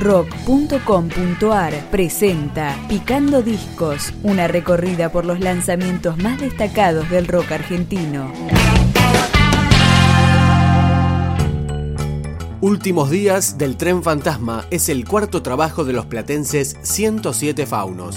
rock.com.ar presenta Picando Discos, una recorrida por los lanzamientos más destacados del rock argentino. Últimos días del tren fantasma es el cuarto trabajo de los platenses 107 Faunos.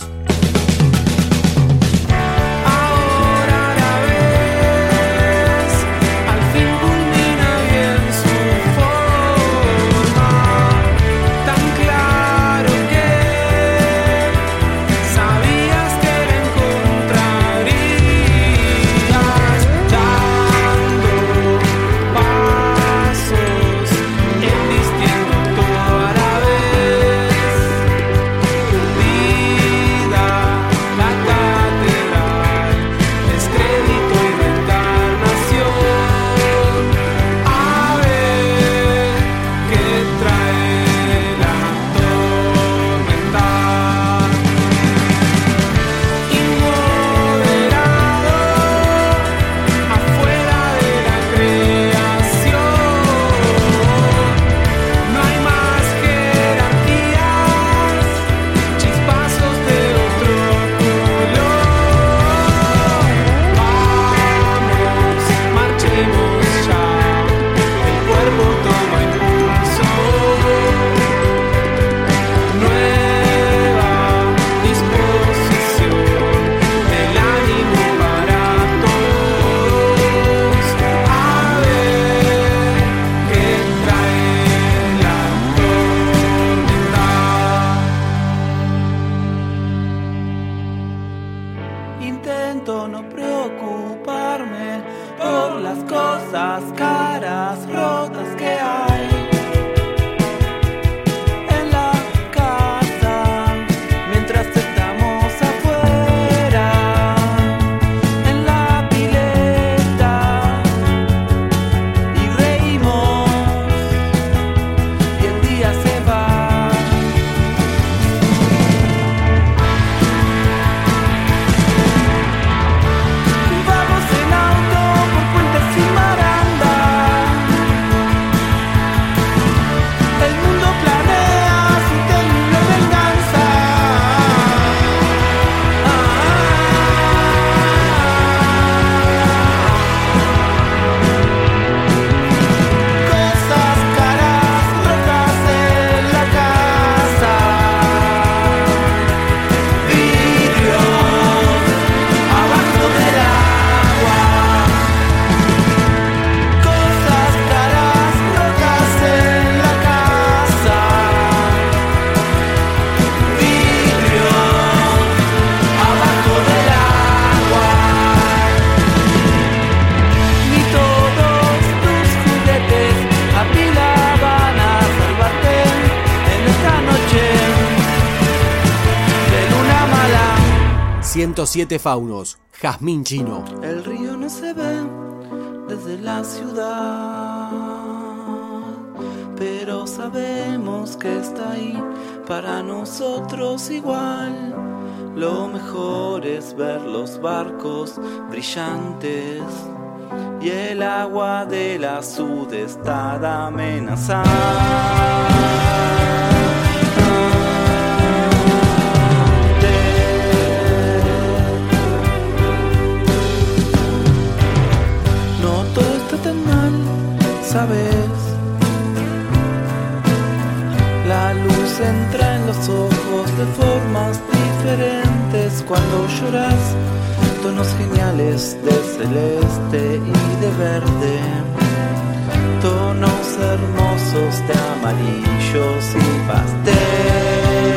Intento no preocuparme por las cosas caras, rotas que hay. Faunos, Jazmín Chino. El río no se ve desde la ciudad, pero sabemos que está ahí para nosotros igual. Lo mejor es ver los barcos brillantes y el agua de la amenazada. sabes. La luz entra en los ojos de formas diferentes cuando lloras. Tonos geniales de celeste y de verde. Tonos hermosos de amarillos y pastel.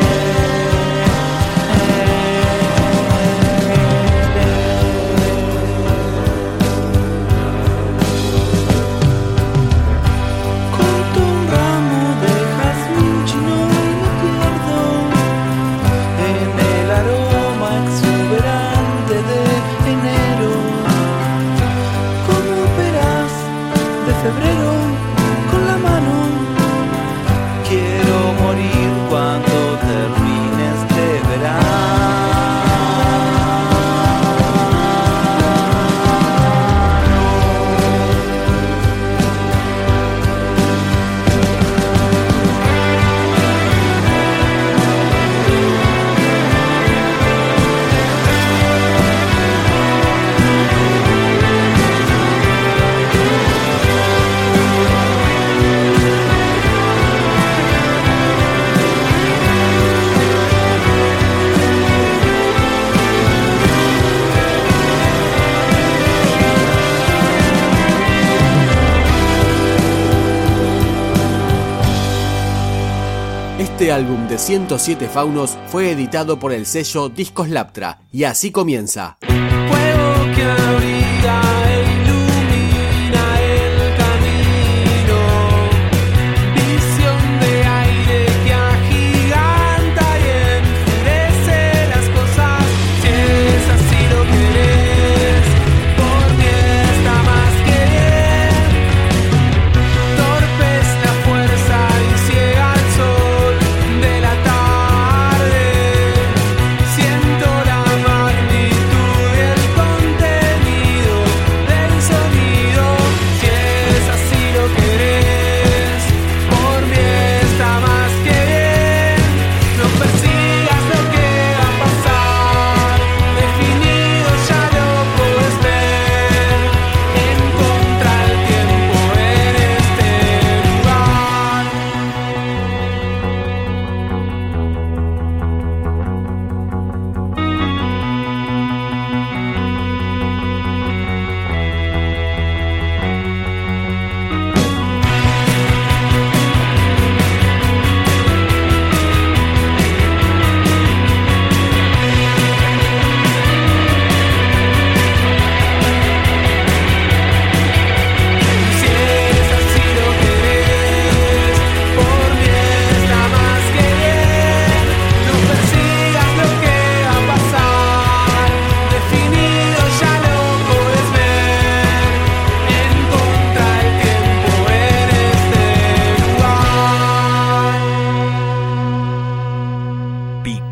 Este álbum de 107 faunos fue editado por el sello Discos Laptra y así comienza.